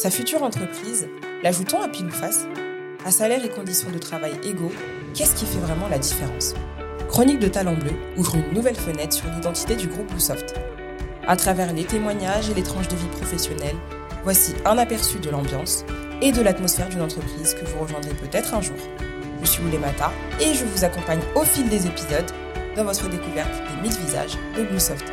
Sa future entreprise, l'ajoutons à pile face À salaire et conditions de travail égaux, qu'est-ce qui fait vraiment la différence? Chronique de Talent Bleu ouvre une nouvelle fenêtre sur l'identité du groupe Bluesoft. À travers les témoignages et les tranches de vie professionnelle, voici un aperçu de l'ambiance et de l'atmosphère d'une entreprise que vous rejoindrez peut-être un jour. Je suis Oulemata et je vous accompagne au fil des épisodes dans votre découverte des 1000 visages de Bluesoft.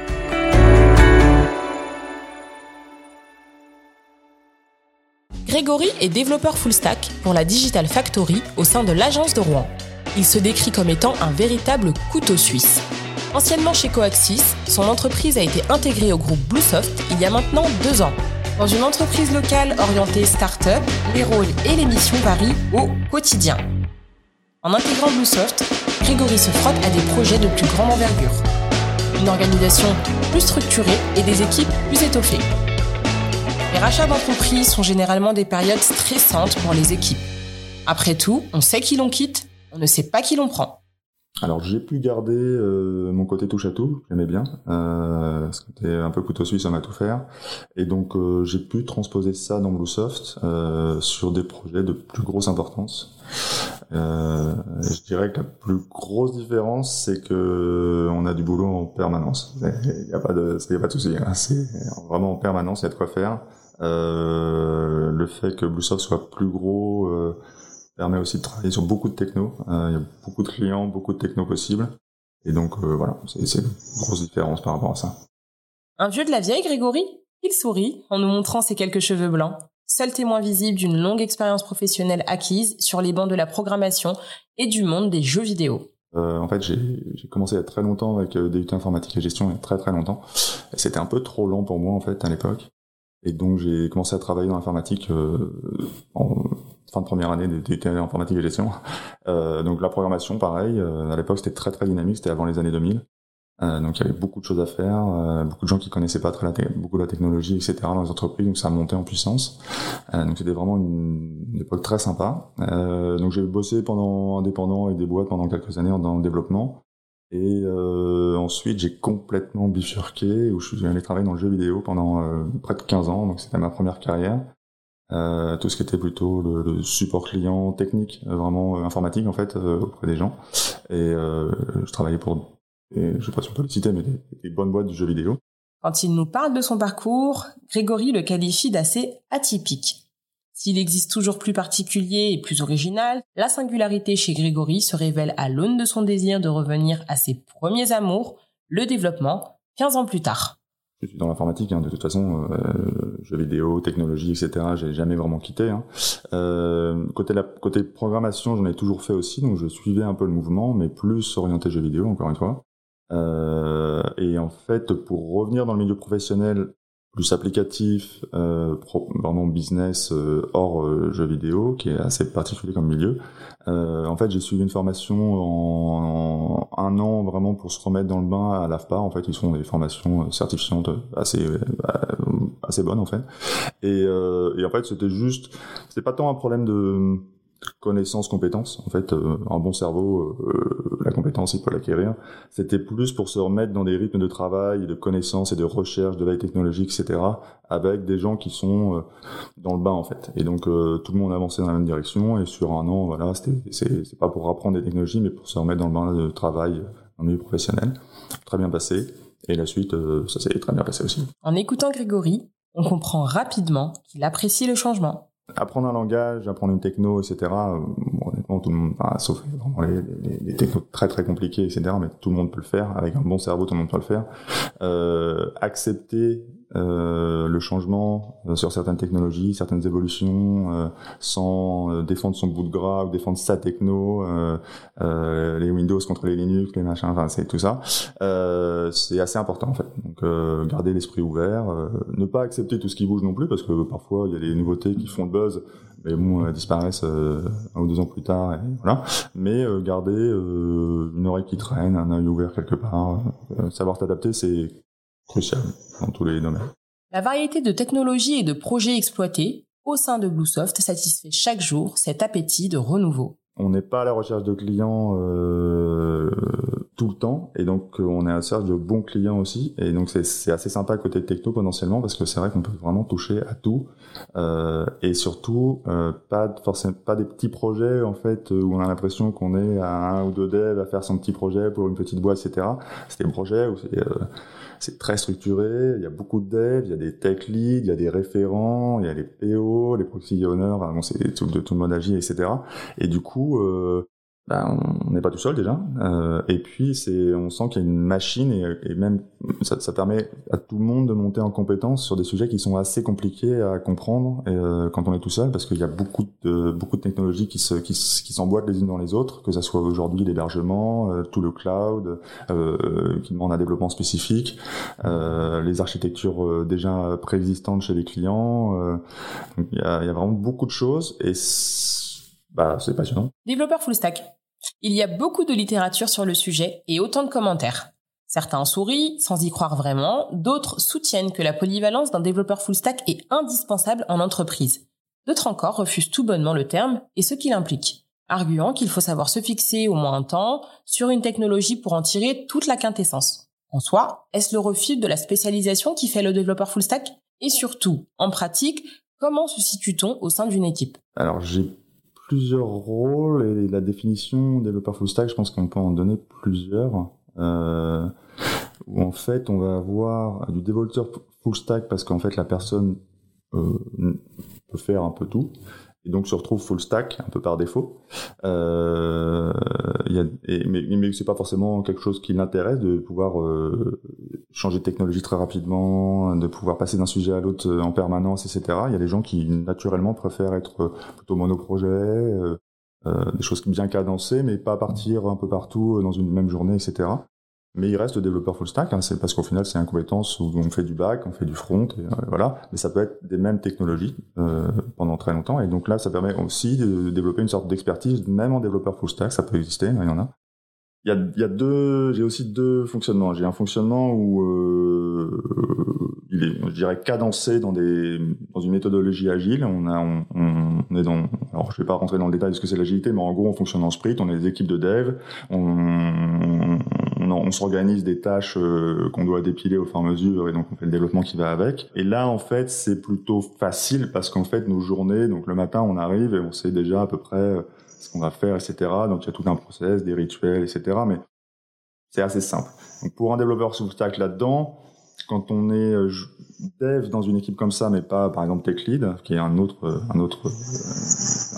Grégory est développeur full stack pour la Digital Factory au sein de l'agence de Rouen. Il se décrit comme étant un véritable couteau suisse. Anciennement chez Coaxis, son entreprise a été intégrée au groupe Bluesoft il y a maintenant deux ans. Dans une entreprise locale orientée start-up, les rôles et les missions varient au quotidien. En intégrant Bluesoft, Grégory se frotte à des projets de plus grande envergure. Une organisation plus structurée et des équipes plus étoffées. Les rachats d'entreprises sont généralement des périodes stressantes pour les équipes. Après tout, on sait qui l'on quitte, on ne sait pas qui l'on prend. Alors j'ai pu garder euh, mon côté touche à tout, j'aimais bien, euh, c'était un peu couteau suisse, on a tout faire, et donc euh, j'ai pu transposer ça dans Bluesoft euh, sur des projets de plus grosse importance. Je dirais que la plus grosse différence, c'est que on a du boulot en permanence. Il n'y a pas de, y a pas de souci, hein. c'est vraiment en permanence, il y a de quoi faire. Le fait que Bluesoft soit plus gros permet aussi de travailler sur beaucoup de techno. Euh, il y a beaucoup de clients, beaucoup de techno possibles. Et donc euh, voilà, c'est une grosse différence par rapport à ça. Un vieux de la vieille, Grégory? Il sourit en nous montrant ses quelques cheveux blancs, seul témoin visible d'une longue expérience professionnelle acquise sur les bancs de la programmation et du monde des jeux vidéo. Euh, en fait, j'ai commencé il y a très longtemps avec euh, DUT informatique et gestion, il y a très très longtemps. C'était un peu trop lent pour moi en fait à l'époque. Et donc j'ai commencé à travailler dans l'informatique euh, en fin de première année d'études informatique et gestion. Euh, donc la programmation, pareil, euh, à l'époque c'était très très dynamique, c'était avant les années 2000. Euh, donc il y avait beaucoup de choses à faire, euh, beaucoup de gens qui connaissaient pas très la beaucoup la technologie, etc. dans les entreprises, donc ça a monté en puissance. Euh, donc c'était vraiment une, une, époque très sympa. donc j'ai bossé pendant indépendant avec des boîtes pendant quelques années dans le développement. Et ensuite j'ai complètement bifurqué, où je suis allé travailler dans le jeu vidéo pendant près de 15 ans, donc c'était ma première carrière. Euh, tout ce qui était plutôt le, le support client technique, euh, vraiment euh, informatique en fait auprès des gens. Et je travaillais pour, et je sais pas si on peut le citer, mais des, bonnes boîtes du jeu vidéo. Quand il nous parle de son parcours, Grégory le qualifie d'assez atypique. S'il existe toujours plus particulier et plus original, la singularité chez Grégory se révèle à l'aune de son désir de revenir à ses premiers amours, le développement, 15 ans plus tard je suis dans l'informatique, hein, de toute façon, euh, jeux vidéo, technologie, etc. J'ai jamais vraiment quitté. Hein. Euh, côté côté programmation, j'en ai toujours fait aussi, donc je suivais un peu le mouvement, mais plus orienté jeux vidéo, encore une fois. Euh, et en fait, pour revenir dans le milieu professionnel, plus applicatif, euh, vraiment business euh, hors euh, jeux vidéo, qui est assez particulier comme milieu. Euh, en fait, j'ai suivi une formation en, un an vraiment pour se remettre dans le bain à l'AFPA. En fait, ils sont des formations certifiantes assez assez bonnes en fait. Et, et en fait, c'était juste, c'était pas tant un problème de connaissance, compétence. En fait, euh, un bon cerveau, euh, la compétence, il peut l'acquérir. C'était plus pour se remettre dans des rythmes de travail, de connaissances et de recherche, de veille technologique, etc., avec des gens qui sont euh, dans le bain, en fait. Et donc, tout le monde avançait dans la même direction. Et sur un an, voilà, c'est, pas pour apprendre des technologies, mais pour se remettre dans le bain de travail en milieu professionnel. Très bien passé. Et la suite, ça s'est très bien passé aussi. En écoutant Grégory, on comprend rapidement qu'il apprécie le changement apprendre un langage, apprendre une techno, etc. Euh, bon, honnêtement, tout le monde, enfin, sauf les, les, les, technos très très compliqués, etc. Mais tout le monde peut le faire. Avec un bon cerveau, tout le monde peut le faire. Euh, accepter euh, le changement euh, sur certaines technologies, certaines évolutions, euh, sans euh, défendre son bout de gras ou défendre sa techno, les Windows contre les Linux, les machins, enfin c'est tout ça. c'est assez important en fait. Donc garder l'esprit ouvert, ne pas accepter tout ce qui bouge non plus parce que parfois il y a des nouveautés qui font le buzz mais bon, disparaissent un ou deux ans plus tard, et voilà. Mais garder une oreille qui traîne, un œil ouvert quelque part, savoir s'adapter, c'est crucial dans tous les domaines. La variété de technologies et de projets exploités au sein de Bluesoft satisfait chaque jour cet appétit de renouveau. On n'est pas à la recherche de clients euh, tout le temps et donc on est à la de bons clients aussi et donc c'est assez sympa côté techno potentiellement parce que c'est vrai qu'on peut vraiment toucher à tout euh, et surtout euh, pas forcément pas des petits projets en fait où on a l'impression qu'on est à un ou deux devs à faire son petit projet pour une petite boîte etc c'est des projets où c'est euh, c'est très structuré, il y a beaucoup de devs, il y a des tech leads, il y a des référents, il y a les PO, les proxy owners, bon, c'est tout, de tout le monde agile, etc. Et du coup, euh, ben, on n'est pas tout seul déjà. Euh, et puis c'est, on sent qu'il y a une machine et, et même ça, ça, permet à tout le monde de monter en compétence sur des sujets qui sont assez compliqués à comprendre euh, quand on est tout seul, parce qu'il y a beaucoup de beaucoup de technologies qui se qui, qui s'emboîtent les unes dans les autres, que ça soit aujourd'hui l'hébergement, euh, tout le cloud, euh, qui demande un développement spécifique, les architectures déjà préexistantes chez les clients. il y a, y a vraiment beaucoup de choses et bah, c'est passionnant. Développeur full stack. Il y a beaucoup de littérature sur le sujet et autant de commentaires. Certains sourient sans y croire vraiment, d'autres soutiennent que la polyvalence d'un développeur full stack est indispensable en entreprise. D'autres encore refusent tout bonnement le terme et ce qu'il implique, arguant qu'il faut savoir se fixer au moins un temps sur une technologie pour en tirer toute la quintessence. En soi, est-ce le refus de la spécialisation qui fait le développeur full stack? Et surtout, en pratique, comment se situe-t-on au sein d'une équipe? Alors j'ai plusieurs rôles et la définition développeur full stack, je pense qu'on peut en donner plusieurs. Euh, où en fait, on va avoir du développeur full stack parce qu'en fait, la personne euh, peut faire un peu tout et donc se retrouve full stack un peu par défaut. Euh, y a, mais, mais c'est pas forcément quelque chose qui l'intéresse de pouvoir euh, changer de technologie très rapidement, de pouvoir passer d'un sujet à l'autre en permanence, etc. Il y a des gens qui naturellement préfèrent être plutôt monoprojet, euh, euh, des choses bien cadencées, mais pas partir un peu partout dans une même journée, etc. Mais il reste développeur full stack, hein, c'est parce qu'au final c'est une compétence où on fait du back, on fait du front, et, euh, voilà. Mais ça peut être des mêmes technologies euh, pendant très longtemps. Et donc là, ça permet aussi de développer une sorte d'expertise, même en développeur full stack, ça peut exister, il y en a. Il y a, il y a deux, j'ai aussi deux fonctionnements. J'ai un fonctionnement où euh, il est, je dirais, cadencé dans des, dans une méthodologie agile. On a, on, on est dans, alors je vais pas rentrer dans le détail de ce que c'est l'agilité, mais en gros, on fonctionne en sprint. On est des équipes de dev. On, on s'organise des tâches euh, qu'on doit dépiler au fur et à mesure, et donc on fait le développement qui va avec. Et là, en fait, c'est plutôt facile parce qu'en fait, nos journées, donc le matin, on arrive et on sait déjà à peu près euh, ce qu'on va faire, etc. Donc il y a tout un process, des rituels, etc. Mais c'est assez simple. Donc pour un développeur sous stack là-dedans, quand on est euh, dev dans une équipe comme ça, mais pas par exemple tech lead, qui est un autre, un autre,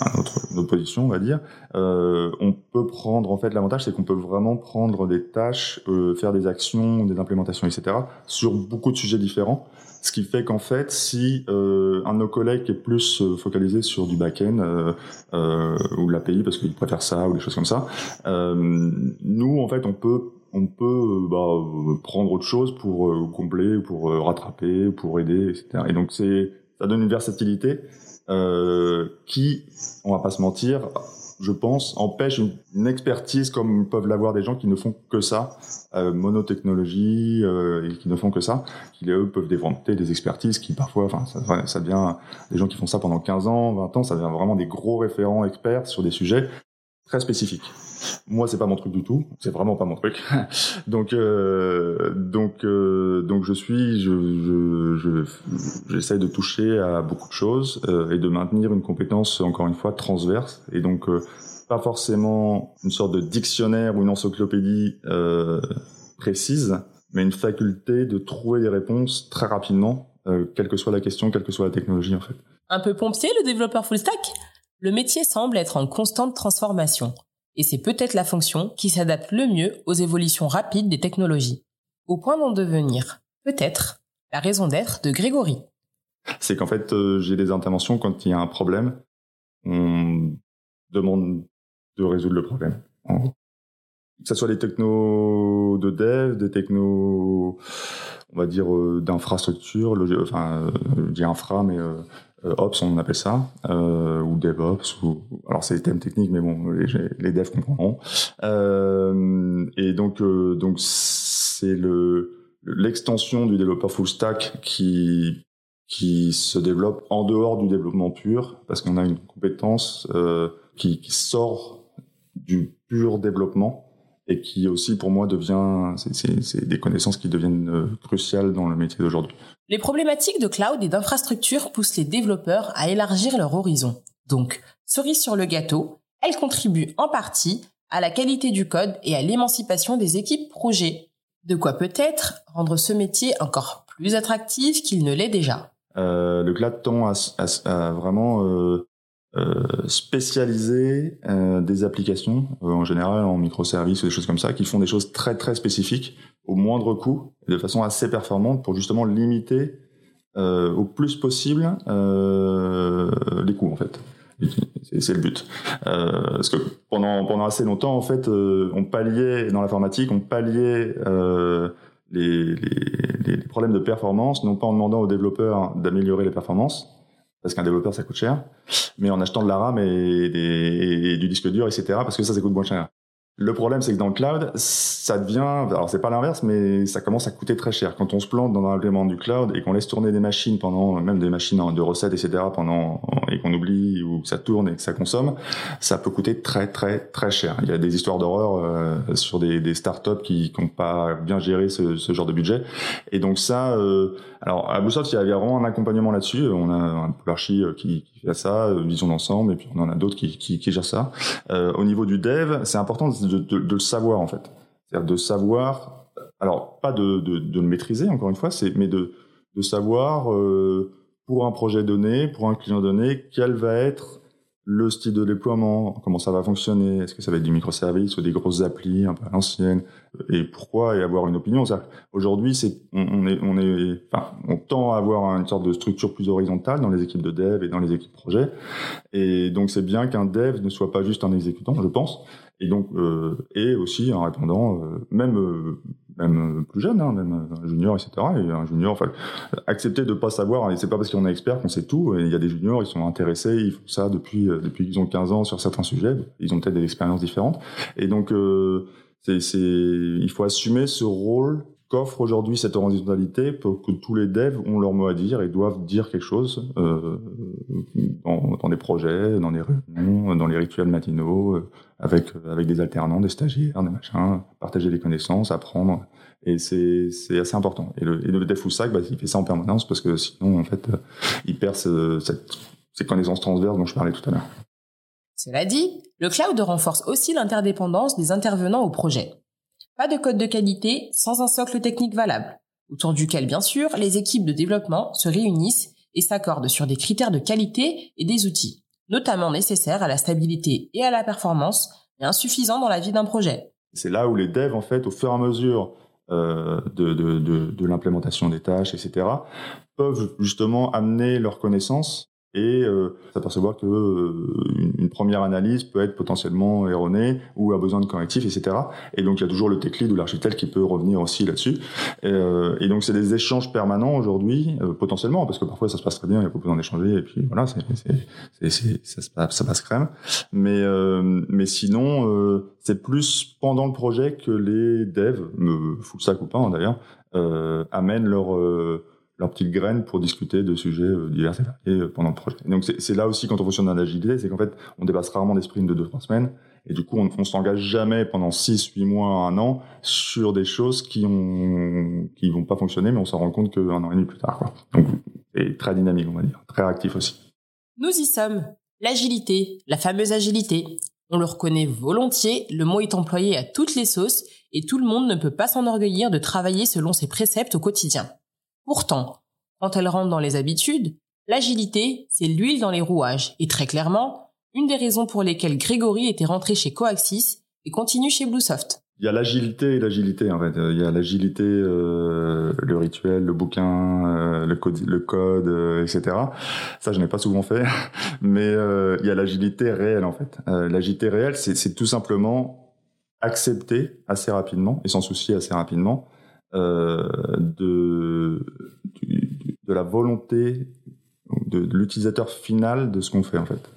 euh, une autre position, on va dire, euh, on peut prendre en fait l'avantage, c'est qu'on peut vraiment prendre des tâches, euh, faire des actions, des implémentations, etc. sur beaucoup de sujets différents. Ce qui fait qu'en fait, si euh, un de nos collègues est plus focalisé sur du back-end euh, ou l'API parce qu'il préfère ça ou des choses comme ça, nous en fait on peut on peut euh, bah, euh, prendre autre chose pour euh, combler, pour rattraper, pour aider, etc. Et donc c'est ça donne une versatilité euh, qui, on va pas se mentir, je pense, empêche une, expertise comme peuvent l'avoir des gens qui ne font que ça, euh, monotechnologie, euh, et qui ne font que ça, qui eux peuvent développer des expertises qui parfois, enfin, ça devient des gens qui font ça pendant 15 ans, 20 ans, ça devient vraiment des gros référents experts sur des sujets très spécifiques. Moi, c'est pas mon truc du tout. C'est vraiment pas mon truc. donc, euh, donc, euh, donc, je suis, je, je, j'essaie de toucher à beaucoup de choses euh, et de maintenir une compétence encore une fois transverse. Et donc, euh, pas forcément une sorte de dictionnaire ou une encyclopédie euh, précise, mais une faculté de trouver des réponses très rapidement, quelle que soit la question, quelle que soit la technologie, en fait. Un peu pompier, le développeur full stack? Le métier semble être en constante transformation et c'est peut-être la fonction qui s'adapte le mieux aux évolutions rapides des technologies, au point d'en devenir, peut-être, la raison d'être de Grégory. C'est qu'en fait, euh, j'ai des interventions quand il y a un problème, on demande de résoudre le problème. Que ce soit des technos de dev, des technos, on va dire, euh, d'infrastructure, enfin, euh, j'ai infra, mais euh, Ops, on appelle ça, euh, ou DevOps, ou alors c'est des thèmes techniques, mais bon, les, les devs comprendront. Euh, et donc, euh, donc c'est le l'extension du développeur full stack qui qui se développe en dehors du développement pur, parce qu'on a une compétence euh, qui, qui, sort du pur développement et qui aussi pour moi devient, c'est des connaissances qui deviennent euh, cruciales dans le métier d'aujourd'hui. Les problématiques de cloud et d'infrastructure poussent les développeurs à élargir leur horizon. Donc, cerise sur le gâteau, elles contribuent en partie à la qualité du code et à l'émancipation des équipes projets. De quoi peut-être rendre ce métier encore plus attractif qu'il ne l'est déjà. Euh, le cloud tend à, vraiment euh, euh, spécialiser euh, des applications, euh, en général en microservices ou des choses comme ça, qui font des choses très très spécifiques au moindre coût, de façon assez performante pour justement limiter au plus possible les coûts en fait. C'est le but. Euh, parce que pendant pendant assez longtemps, en fait, on palliait dans l'informatique, on palliait euh, les, les, les, problèmes de performance, non pas en demandant aux développeurs d'améliorer les performances, parce qu'un développeur ça coûte cher, mais en achetant de la RAM et, du disque dur, etc. Parce que ça, ça coûte moins cher. Le problème, c'est que dans le cloud, ça devient, alors c'est pas l'inverse, mais ça commence à coûter très cher. Quand on se plante dans l'implément du cloud et qu'on laisse tourner des machines pendant, même des machines de recettes, etc., pendant, et qu'on oublie ou que ça tourne et que ça consomme, ça peut coûter très, très, très cher. Il y a des histoires d'horreur euh, sur des, des startups qui n'ont pas bien géré ce, ce, genre de budget. Et donc ça, euh, alors à Bluesoft, il y a vraiment un accompagnement là-dessus. On a un Polarchi euh, qui, qui fait ça, euh, vision d'ensemble, et puis on en a d'autres qui, qui, qui gèrent ça. Euh, au niveau du dev, c'est important de de, le savoir en fait. C'est-à-dire de savoir, alors pas de, de, le maîtriser encore une fois, c'est mais de, savoir euh, pour un projet donné, pour un client donné, quel va être le style de déploiement, comment ça va fonctionner, est-ce que ça va être du microservice ou des grosses applis un peu à l'ancienne, et pourquoi, et avoir une opinion. Aujourd'hui, c'est, on, est, on est, enfin, on tend à avoir une sorte de structure plus horizontale dans les équipes de dev et dans les équipes projet, et donc c'est bien qu'un dev ne soit pas juste un exécutant, je pense, et donc euh, et aussi un répondant, euh, même euh, même plus jeune, hein, même un junior, etc. Et un junior, enfin, accepter de pas savoir, et c'est pas parce qu'on est expert qu'on sait tout. il y a des juniors, ils sont intéressés, ils font ça depuis depuis qu'ils ont 15 ans sur certains sujets. Ils ont peut-être des expériences différentes. Et donc, c'est, c'est, il faut assumer ce rôle qu'offre aujourd'hui cette horizontalité pour que tous les devs ont leur mot à dire et doivent dire quelque chose euh, dans, dans, des projets, dans des réunions, dans les rituels matinaux, euh, avec avec des alternants, des stagiaires, des machins, partager des connaissances, apprendre. Et c'est c'est assez important. Et le, et le dev full stack, bah, il fait ça en permanence parce que sinon en fait euh, il perd ce, cette, ces connaissances transverses dont je parlais tout à l'heure. Cela dit, le cloud renforce aussi l'interdépendance des intervenants au projet. Pas de code de qualité sans un socle technique valable, autour duquel bien sûr les équipes de développement se réunissent et s'accordent sur des critères de qualité et des outils, notamment nécessaires à la stabilité et à la performance, mais insuffisants dans la vie d'un projet. C'est là où les devs, en fait, au fur et à mesure euh, de, de, l'implémentation des tâches, etc., peuvent justement amener leurs connaissances et euh, s'apercevoir que euh, une, première analyse peut être potentiellement erronée ou a besoin de correctifs, etc. Et donc il y a toujours le tech lead ou l'architecte qui peut revenir aussi là-dessus. Et, euh, et, donc c'est des échanges permanents aujourd'hui, euh, potentiellement, parce que parfois ça se passe très bien, il n'y a pas besoin d'échanger, et puis voilà, c'est, c'est, c'est, ça, se passe, ça passe crème. Mais, mais sinon, c'est plus pendant le projet que les devs, full stack ou pas hein, d'ailleurs, amènent leur leurs petites graines pour discuter de sujets euh, divers et variés euh, pendant le projet. donc c'est là aussi quand on fonctionne dans l'agilité, c'est qu'en fait on dépasse rarement des sprints de deux trois semaines et du coup on, on s'engage jamais pendant six huit mois un an sur des choses qui ont qui vont pas fonctionner mais on s'en rend compte qu'un an et demi plus tard quoi. Donc c'est très dynamique on va dire, très réactif aussi. Nous y sommes. L'agilité, la fameuse agilité. On le reconnaît volontiers, le mot est employé à toutes les sauces et tout le monde ne peut pas s'enorgueillir de travailler selon ses préceptes au quotidien. Pourtant, quand elle rentre dans les habitudes, l'agilité, c'est l'huile dans les rouages, et très clairement, une des raisons pour lesquelles Grégory était rentré chez Coaxis et continue chez Bluesoft. Il y a l'agilité et l'agilité en fait. Il y a l'agilité, euh, le rituel, le bouquin, euh, le code, euh, etc. Ça, je n'ai pas souvent fait, mais il y a l'agilité réelle en fait. l'agilité réelle, c'est tout simplement accepter assez rapidement et sans souci assez rapidement euh, de, de la volonté de, l'utilisateur final de ce qu'on fait en fait.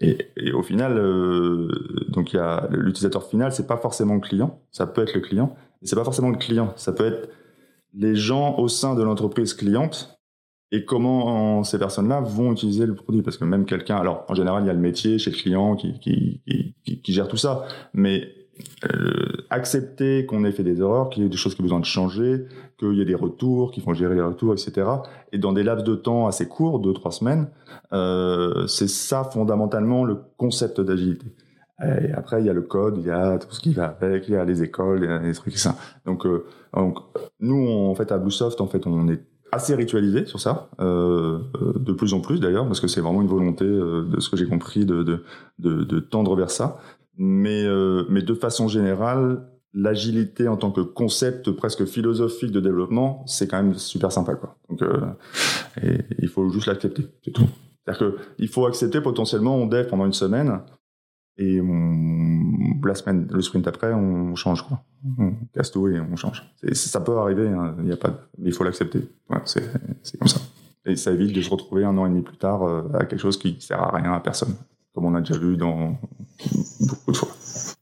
Et, et au final, euh, donc il y a l'utilisateur final, c'est pas forcément le client, ça peut être le client, mais c'est pas forcément le client, ça peut être les gens au sein de l'entreprise cliente et comment ces personnes-là vont utiliser le produit. Parce que même quelqu'un, alors en général il y a le métier chez le client qui, qui, qui gère tout ça, mais accepter qu'on ait fait des erreurs, qu'il y ait des choses qui ont besoin de changer, qu'il y ait des retours, qu'il faut gérer les retours, etc. Et dans des laps de temps assez courts, deux trois semaines, c'est ça fondamentalement le concept d'agilité. Et après, il y a le code, il y a tout ce qui va avec, il y a les écoles, il y a des trucs ça. Donc, euh, donc nous, en fait, à Bluesoft, en fait, on est assez ritualisé sur ça, euh, euh, de plus en plus d'ailleurs, parce que c'est vraiment une volonté euh, de ce que j'ai compris de, de, tendre vers ça. Mais, euh, mais de façon générale, l'agilité en tant que concept presque philosophique de développement, c'est quand même super sympa, quoi. Donc, et il faut juste l'accepter, c'est tout. C'est-à-dire qu'il faut accepter potentiellement on dev pendant une semaine et on, la semaine, le sprint après, on change quoi. On casse tout et on change. ça peut arriver, hein, y a pas, mais il faut l'accepter. c'est, comme ça. Et ça évite de se retrouver un an et demi plus tard euh, à quelque chose qui sert à rien à personne, comme on a déjà vu dans beaucoup de fois.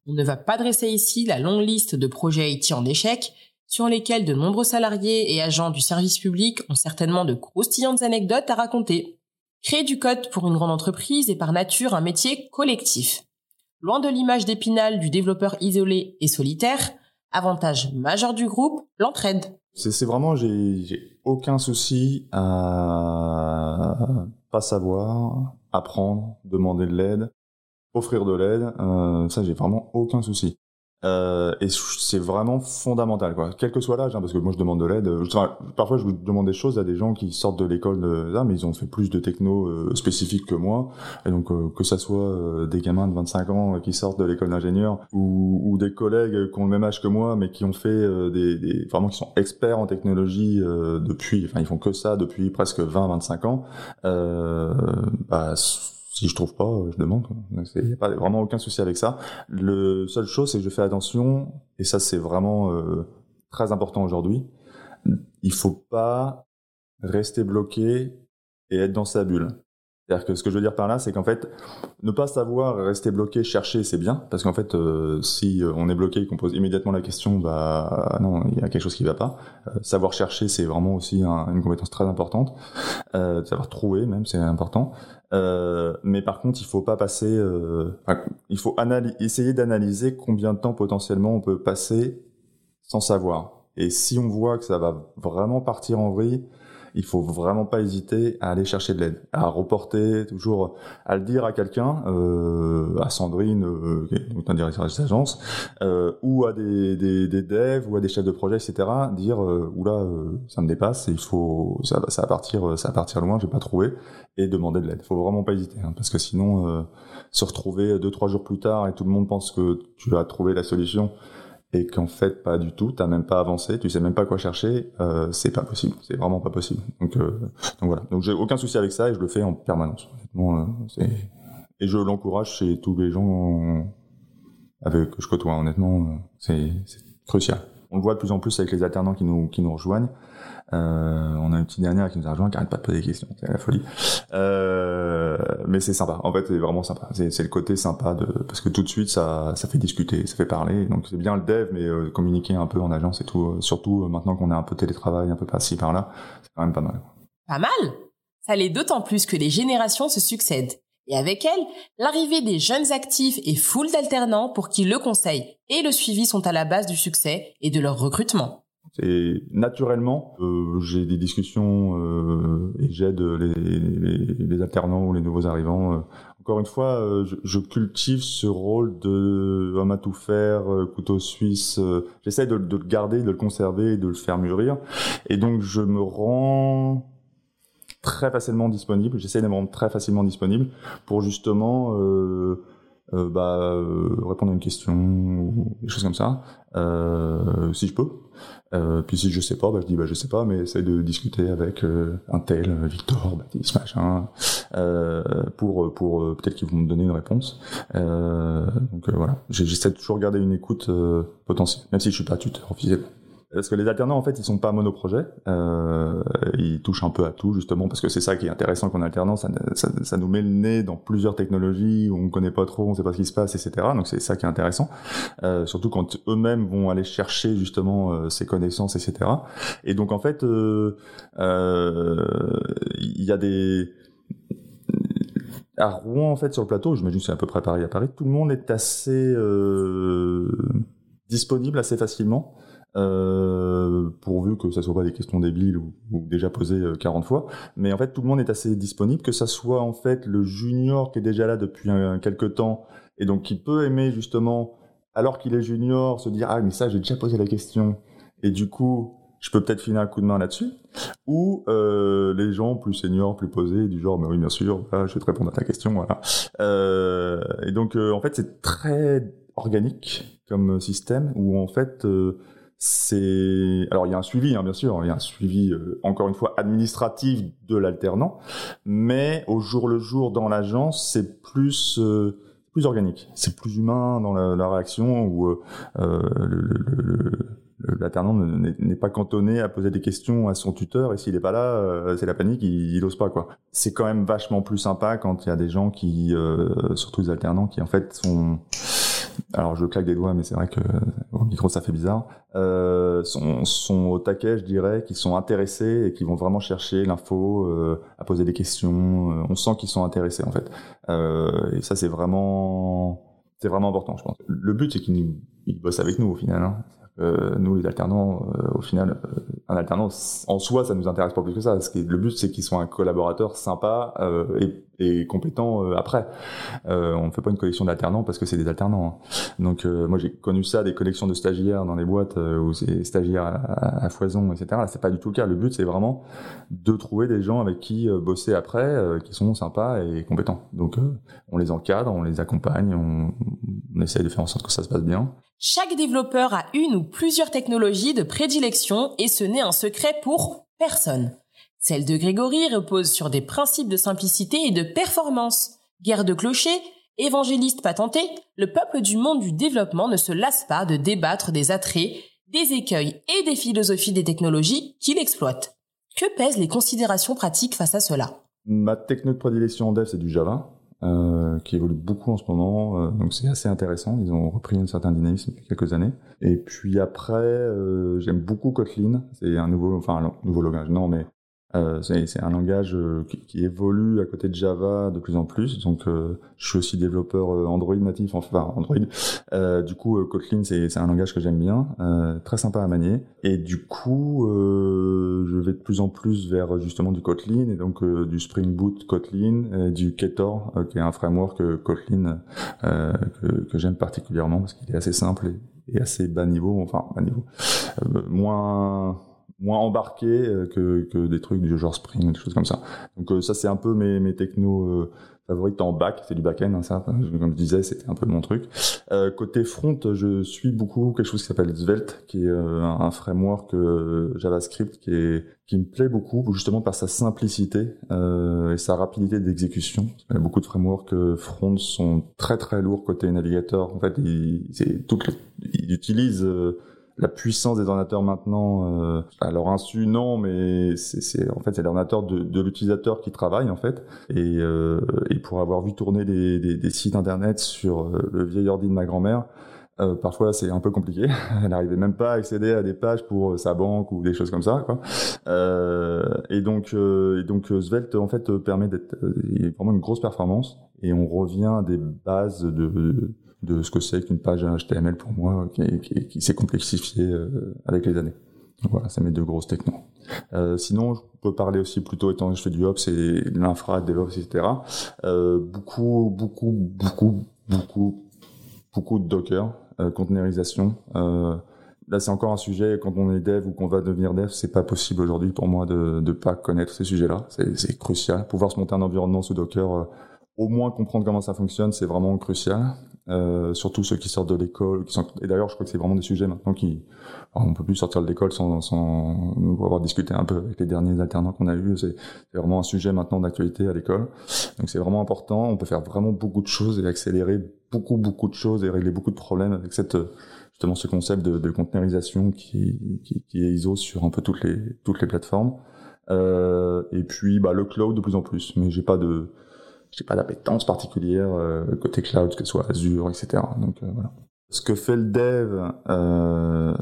On ne va pas dresser ici la longue liste de projets IT en échec, sur lesquels de nombreux salariés et agents du service public ont certainement de croustillantes anecdotes à raconter. Créer du code pour une grande entreprise est par nature un métier collectif. Loin de l'image d'épinal du développeur isolé et solitaire, avantage majeur du groupe, l'entraide. C'est vraiment, j'ai aucun souci à pas savoir, apprendre, demander de l'aide, offrir de l'aide. Euh, ça, j'ai vraiment aucun souci. Euh, et c'est vraiment fondamental, quoi. Quel que soit l'âge, hein, parce que moi je demande de l'aide. parfois je demande des choses à des gens qui sortent de l'école de là, mais ils ont fait plus de techno euh, spécifiques que moi. Et donc euh, que ça soit euh, des gamins de 25 ans qui sortent de l'école d'ingénieur ou, ou, des collègues qui ont le même âge que moi, mais qui ont fait des, des, vraiment qui sont experts en technologie depuis, enfin ils font que ça depuis presque 20-25 ans. bah si je trouve pas, je demande. Il n'y a pas vraiment aucun souci avec ça. Le seule chose, c'est que je fais attention, et ça c'est vraiment euh, très important aujourd'hui. Il faut pas rester bloqué et être dans sa bulle. C'est-à-dire que ce que je veux dire par là, c'est qu'en fait, ne pas savoir rester bloqué, chercher, c'est bien, parce qu'en fait, euh, si on est bloqué et qu'on pose immédiatement la question, bah non, il y a quelque chose qui va pas. Euh, savoir chercher, c'est vraiment aussi une compétence très importante. Euh, savoir trouver, même, c'est important. Euh, mais par contre, il faut pas passer. il faut essayer d'analyser combien de temps potentiellement on peut passer sans savoir. Et si on voit que ça va vraiment partir en vrille, il faut vraiment pas hésiter à aller chercher de l'aide, à reporter toujours, à le dire à quelqu'un, euh, à Sandrine, euh, qui est un directeur de agence, euh, ou à des, des, des, devs ou à des chefs de projet, etc. Dire euh, oula, euh, ça me dépasse, il faut, ça, ça va partir, ça va partir loin, je vais pas trouver, et demander de l'aide. Il faut vraiment pas hésiter, hein, parce que sinon, euh, se retrouver deux trois jours plus tard et tout le monde pense que tu as trouvé la solution et qu'en fait pas du tout, t'as même pas avancé, tu sais même pas quoi chercher, euh, c'est pas possible, c'est vraiment pas possible. Donc, euh, donc voilà, donc j'ai aucun souci avec ça et je le fais en permanence. Honnêtement, euh, et je l'encourage chez tous les gens avec que je côtoie. Honnêtement, euh, c'est crucial. On le voit de plus en plus avec les alternants qui nous qui nous rejoignent. Euh, on a une petite dernière qui nous a rejoint, qui arrête pas de poser des questions, c'est la folie. Euh, mais c'est sympa. En fait, c'est vraiment sympa. C'est le côté sympa de parce que tout de suite ça ça fait discuter, ça fait parler. Donc c'est bien le dev, mais euh, communiquer un peu en agence et tout. Euh, surtout euh, maintenant qu'on a un peu télétravail, un peu par-ci par-là, c'est quand même pas mal. Pas mal. Ça l'est d'autant plus que les générations se succèdent. Et avec elles, l'arrivée des jeunes actifs et foule d'alternants pour qui le conseil et le suivi sont à la base du succès et de leur recrutement. Et naturellement, euh, j'ai des discussions euh, et j'aide les, les, les, alternants ou les nouveaux arrivants. Euh, encore une fois, euh, je, je, cultive ce rôle de homme à tout faire, couteau suisse. J'essaie de, de, le garder, de le conserver, de le faire mûrir. Et donc, je me rends très facilement disponible. J'essaie de me rendre très facilement disponible pour justement euh, euh, bah, euh, répondre à une question ou des choses comme ça, euh, si je peux. Euh, puis si je sais pas, bah, je dis bah je sais pas, mais essaye de discuter avec un tel, Victor, Baptiste, machin, pour pour peut-être qu'ils vont me donner une réponse. donc voilà, j'essaie de toujours garder une écoute potentielle, même si je suis pas tuteur officiel. Parce que les alternants, en fait, ils sont pas monoprojets. Euh, ils touchent un peu à tout, justement, parce que c'est ça qui est intéressant qu'en alternance, ça, nous met le nez dans plusieurs technologies où on connaît pas trop, on sait pas ce qui se passe, etc. Donc c'est ça qui est intéressant. Euh, surtout quand eux-mêmes vont aller chercher justement euh, ces connaissances, etc. Et donc en fait, euh, euh, il y a des à Rouen, en fait, sur le plateau, je j'imagine que c'est à peu près pareil à Paris, tout le monde est assez euh, disponible assez facilement. Euh, pourvu que ça soit pas des questions débiles ou, déjà posées 40 fois. Mais en fait, tout le monde est assez disponible, que ça soit en fait le junior qui est déjà là depuis un, quelques temps et donc qui peut aimer justement, alors qu'il est junior, se dire ah mais ça j'ai déjà posé la question et du coup je peux peut-être finir un coup de main là-dessus, ou euh, les gens plus seniors, plus posés, du genre, mais oui, bien sûr, je vais te répondre à ta question, voilà. Euh, et donc, euh, en fait, c'est très organique comme système, où en fait, euh, c'est... Alors, il y a un suivi, hein, bien sûr, il y a un suivi, euh, encore une fois, administratif de l'alternant, mais au jour le jour, dans l'agence, c'est plus plus organique, c'est plus humain dans la, la réaction, où euh, le, le l'alternant n'est pas cantonné à poser des questions à son tuteur et s'il n'est pas là, euh, c'est la panique, il, il ose pas quoi. C'est quand même vachement plus sympa quand il y a des gens qui, euh, surtout les alternants, qui en fait sont alors je claque des doigts, mais c'est vrai que au micro ça fait bizarre. Euh, sont, au taquet, je dirais, qui sont intéressés et qui vont vraiment chercher l'info, euh, à poser des questions. Euh, on sent qu'ils sont intéressés en fait. Euh, et ça c'est vraiment, c'est vraiment important, je pense. Le but c'est qu'ils bossent avec nous au final. Hein. Euh, nous, les alternants, euh, au final, euh, un alternant en soi, ça nous intéresse pas plus que ça. Ce le but, c'est qu'ils soient un collaborateur sympa et, et, compétent après. on ne fait pas une collection d'alternants parce que c'est des alternants. Hein. Donc, moi, j'ai connu ça, des collections de stagiaires dans les boîtes où c'est stagiaires à, foison, etc. Là, c'est pas du tout le cas. Le but, c'est vraiment de trouver des gens avec qui bosser après, qui sont sympas et compétents. Donc, on les encadre, on les accompagne, on, on essaye de faire en sorte que ça se passe bien. Chaque développeur a une ou plusieurs technologies de prédilection et ce n'est un secret pour personne. Celle de Grégory repose sur des principes de simplicité et de performance. Guerre de clocher, évangéliste patenté, le peuple du monde du développement ne se lasse pas de débattre des attraits, des écueils et des philosophies des technologies qu'il exploite. Que pèsent les considérations pratiques face à cela? Ma techno de prédilection en dev, c'est du Java. Euh, qui évolue beaucoup en ce moment, euh, donc c'est assez intéressant. Ils ont repris un certain dynamisme a quelques années. Et puis après, euh, j'aime beaucoup Kotlin. C'est un nouveau, enfin un nouveau langage, non, mais euh, c'est un langage euh, qui, qui, évolue à côté de Java de plus en plus. Donc, euh, je suis aussi développeur Android natif, enfin Android. du coup, Kotlin, c'est un langage que j'aime bien, très sympa à manier. Et du coup, je vais de plus en plus vers justement du Kotlin et donc du Spring Boot Kotlin, du Ketor, qui est un framework Kotlin que, que j'aime particulièrement parce qu'il est assez simple et, et, assez bas niveau, enfin bas niveau, moins moins embarqué euh, que, que des trucs du genre Spring, des choses comme ça. Donc euh, ça c'est un peu mes, mes technos euh, favorites en back, c'est du back-end, hein, ça. Comme je disais, c'était un peu mon truc. Euh, côté front, je suis beaucoup quelque chose qui s'appelle Svelte, qui est un framework JavaScript qui est qui me plaît beaucoup justement par sa simplicité et sa rapidité d'exécution. Beaucoup de frameworks front sont très très lourds côté navigateur. En fait, ils, ils utilisent la puissance des ordinateurs maintenant, euh, à leur insu, non, mais c'est en fait c'est l'ordinateur de, de l'utilisateur qui travaille en fait. Et, euh, et pour avoir vu tourner des, des, des sites internet sur euh, le vieil ordi de ma grand-mère, euh, parfois c'est un peu compliqué. Elle n'arrivait même pas à accéder à des pages pour euh, sa banque ou des choses comme ça. Quoi. Euh, et donc, et donc Svelte en fait permet d'être vraiment une grosse performance et on revient à des bases de de ce que c'est qu'une page HTML pour moi, qui, qui, qui s'est complexifié euh, avec les années. voilà, c'est mes deux grosses technos. Euh, sinon, je peux parler aussi plutôt, étant que je fais du Ops et l'infra, DevOps, etc. Euh, beaucoup, beaucoup, beaucoup, beaucoup, beaucoup de Docker, euh, containerisation. Euh, là, c'est encore un sujet, quand on est dev ou qu'on va devenir dev, c'est pas possible aujourd'hui pour moi de ne pas connaître ces sujets-là. C'est crucial. Pouvoir se monter un environnement sous Docker, euh, au moins comprendre comment ça fonctionne, c'est vraiment crucial. Euh, surtout ceux qui sortent de l'école, qui sont et d'ailleurs je crois que c'est vraiment des sujets maintenant qui on peut plus sortir de l'école sans, sans avoir discuté un peu avec les derniers alternants qu'on a eu c'est vraiment un sujet maintenant d'actualité à l'école donc c'est vraiment important on peut faire vraiment beaucoup de choses et accélérer beaucoup beaucoup de choses et régler beaucoup de problèmes avec cette justement ce concept de, de qui, qui, qui, est ISO sur un peu toutes les toutes les plateformes euh, et puis bah le cloud de plus en plus mais j'ai pas de j'ai pas d'appétence particulière euh, côté cloud, que ce soit Azure, etc. Donc euh, voilà. Ce que fait le dev, euh,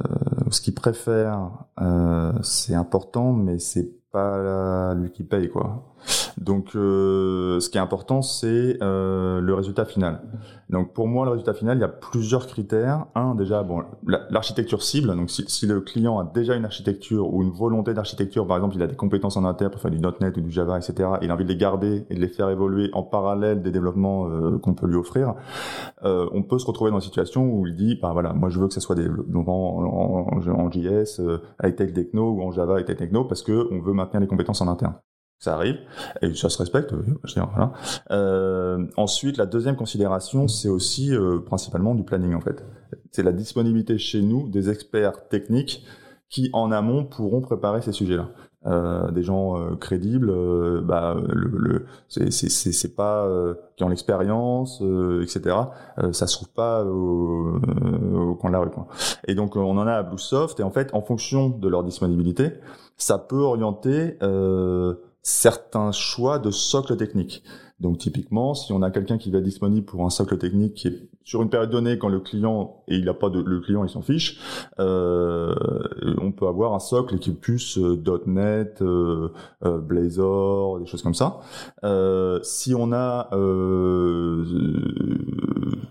ce qu'il préfère, euh, c'est important, mais c'est pas lui qui paye quoi. Donc, euh, ce qui est important, c'est euh, le résultat final. Donc, pour moi, le résultat final, il y a plusieurs critères. Un, déjà, bon, l'architecture cible. Donc, si, si, le client a déjà une architecture ou une volonté d'architecture, par exemple, il a des compétences en interne pour faire du .NET ou du Java, etc. Il a envie de les garder et de les faire évoluer en parallèle des développements euh, qu'on peut lui offrir. Euh, on peut se retrouver dans une situation où il dit, bah voilà, moi je veux que ce soit des en, en, en, JS euh, avec Tech Techno ou en Java avec Tech Techno parce que on veut maintenir les compétences en interne ça arrive et ça se respecte. Euh, ensuite, la deuxième considération, c'est aussi euh, principalement du planning en fait. C'est la disponibilité chez nous des experts techniques qui en amont pourront préparer ces sujets-là. Euh, des gens euh, crédibles, euh, bah, le, le c'est pas euh, qui ont l'expérience, etc. ça se trouve pas au, au coin de la rue. Quoi. Et donc on en a à Bluesoft et en fait en fonction de leur disponibilité, ça peut orienter certains choix de socle technique. Donc typiquement, si on a quelqu'un qui va être disponible pour un socle technique qui est sur une période donnée quand le client et il a pas de le client il s'en fiche, euh, on peut avoir un socle qui est euh, .NET, euh, euh, Blazor, des choses comme ça. Euh, si on a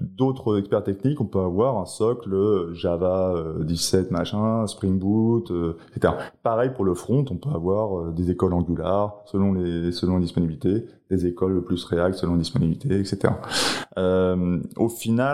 d'autres experts techniques, on peut avoir un socle Java 17 machin, Spring Boot, etc. Pareil pour le front, on peut avoir des écoles Angular selon les selon les disponibilités, des écoles plus React selon les disponibilités, etc. au final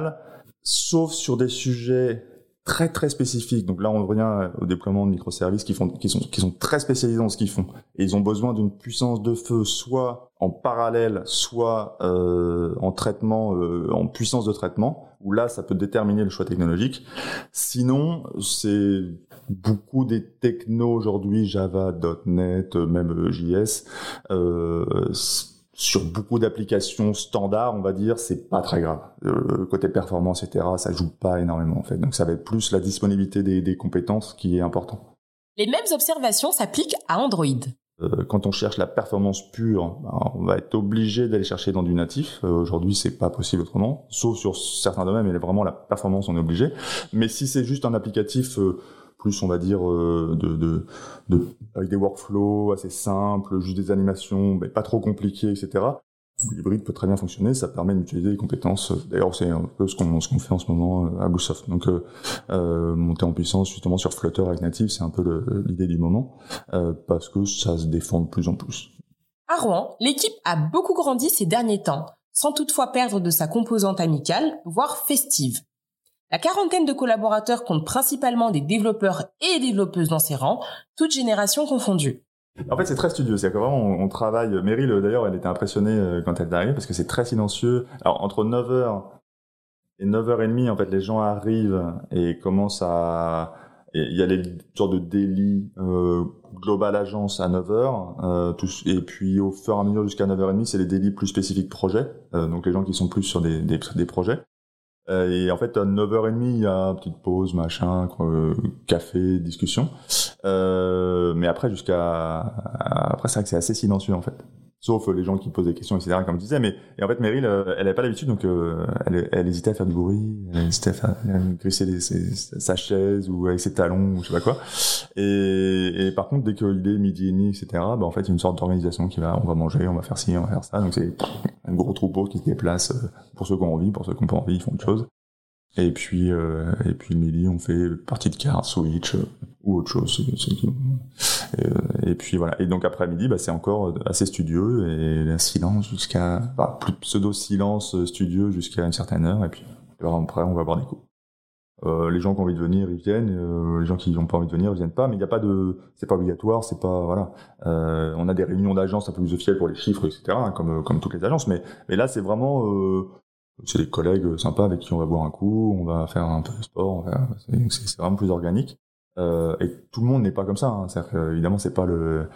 sauf sur des sujets très très spécifiques. Donc là, on revient au déploiement de microservices qui font, qui sont, qui sont très spécialisés dans ce qu'ils font. Et ils ont besoin d'une puissance de feu, soit en parallèle, soit euh, en traitement, euh, en puissance de traitement. Où là, ça peut déterminer le choix technologique. Sinon, c'est beaucoup des technos aujourd'hui, Java, .NET, même JS. Euh, sur beaucoup d'applications standards, on va dire, c'est pas très grave. Euh, côté performance, etc., ça joue pas énormément en fait. Donc ça va être plus la disponibilité des, des compétences qui est important. Les mêmes observations s'appliquent à Android. Euh, quand on cherche la performance pure, ben, on va être obligé d'aller chercher dans du natif. Euh, Aujourd'hui, c'est pas possible autrement, sauf sur certains domaines, mais vraiment la performance, on est obligé. Mais si c'est juste un applicatif euh, plus on va dire euh, de, de, de, avec des workflows assez simples, juste des animations, mais pas trop compliquées, etc. L'hybride peut très bien fonctionner, ça permet d'utiliser des compétences. D'ailleurs, c'est un peu ce qu'on qu'on fait en ce moment euh, à Bluesoft. Donc, euh, euh, monter en puissance justement sur Flutter avec Native, c'est un peu l'idée du moment euh, parce que ça se défend de plus en plus. À Rouen, l'équipe a beaucoup grandi ces derniers temps, sans toutefois perdre de sa composante amicale, voire festive. La quarantaine de collaborateurs compte principalement des développeurs et développeuses dans ses rangs, toutes générations confondues. En fait, c'est très studieux. C'est vraiment, on, travaille. Meryl, d'ailleurs, elle était impressionnée euh, quand elle est arrivée parce que c'est très silencieux. Alors, entre 9h et 9h30, en fait, les gens arrivent et commencent à... Il y a les sortes de délit euh, global agence à 9h, euh, et puis au fur et à mesure jusqu'à 9h30, c'est les délits plus spécifiques projet, euh, donc les gens qui sont plus sur des projets. Euh, et en fait, à 9h30, il y a petite pause, machin, café, discussion. Euh, mais après, jusqu'à... Après, c'est vrai que c'est assez silencieux, en fait sauf les gens qui posent des questions, etc. Comme je disais, mais et en fait, Meryl, euh, elle avait pas l'habitude, donc euh, elle, elle, hésitait à faire du bruit, elle hésitait à faire grisser sa chaise ou avec ses talons ou je sais pas quoi. Et, et par contre, dès qu'il est midi et demi, etc. Bah en fait, il y a une sorte d'organisation qui va, on va manger, on va faire ci, on va faire ça. Donc c'est un gros troupeau qui se déplace euh, pour ceux qui ont envie, pour ceux qui n'ont pas envie, ils font autre chose. Et puis, euh, et puis le midi, on fait partie de cartes, Switch euh, ou autre chose. Et, euh, et, puis voilà. Et donc après midi, bah, c'est encore assez studieux et un silence jusqu'à, bah, pseudo silence studieux jusqu'à une certaine heure. Et puis après, on va boire des coups. Euh, les gens qui ont envie de venir, ils viennent. Euh, les gens qui n'ont pas envie de venir, ils viennent pas. Mais il n'y a pas de, c'est pas obligatoire, c'est pas voilà. Euh, on a des réunions d'agence un peu plus officielles pour les chiffres, etc. Hein, comme toutes les agences. Mais mais là, c'est vraiment c'est des collègues sympas avec qui on va boire un coup, on va faire un peu de sport, c'est vraiment plus organique. Euh, et tout le monde n'est pas comme ça. Hein. C'est évidemment c'est pas le,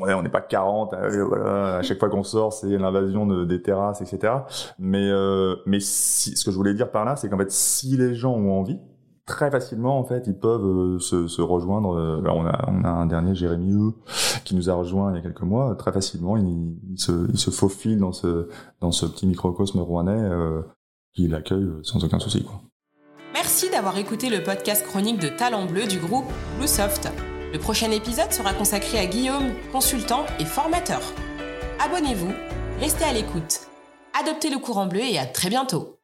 on n'est pas 40. Euh, voilà, à chaque fois qu'on sort, c'est l'invasion de, des terrasses, etc. Mais euh, mais si, ce que je voulais dire par là, c'est qu'en fait, si les gens ont envie, très facilement en fait ils peuvent euh, se, se, rejoindre euh, on a on a un dernier Jérémy E qui nous a rejoint il y a quelques mois très facilement il, se il se faufile dans ce dans ce petit microcosme rouennais euh, qui l'accueille sans aucun souci quoi. Merci d'avoir écouté le podcast chronique de Talent Bleu du groupe Bluesoft. Le prochain épisode sera consacré à Guillaume, consultant et formateur. abonnez-vous, restez à l'écoute. Adoptez le courant bleu et à très bientôt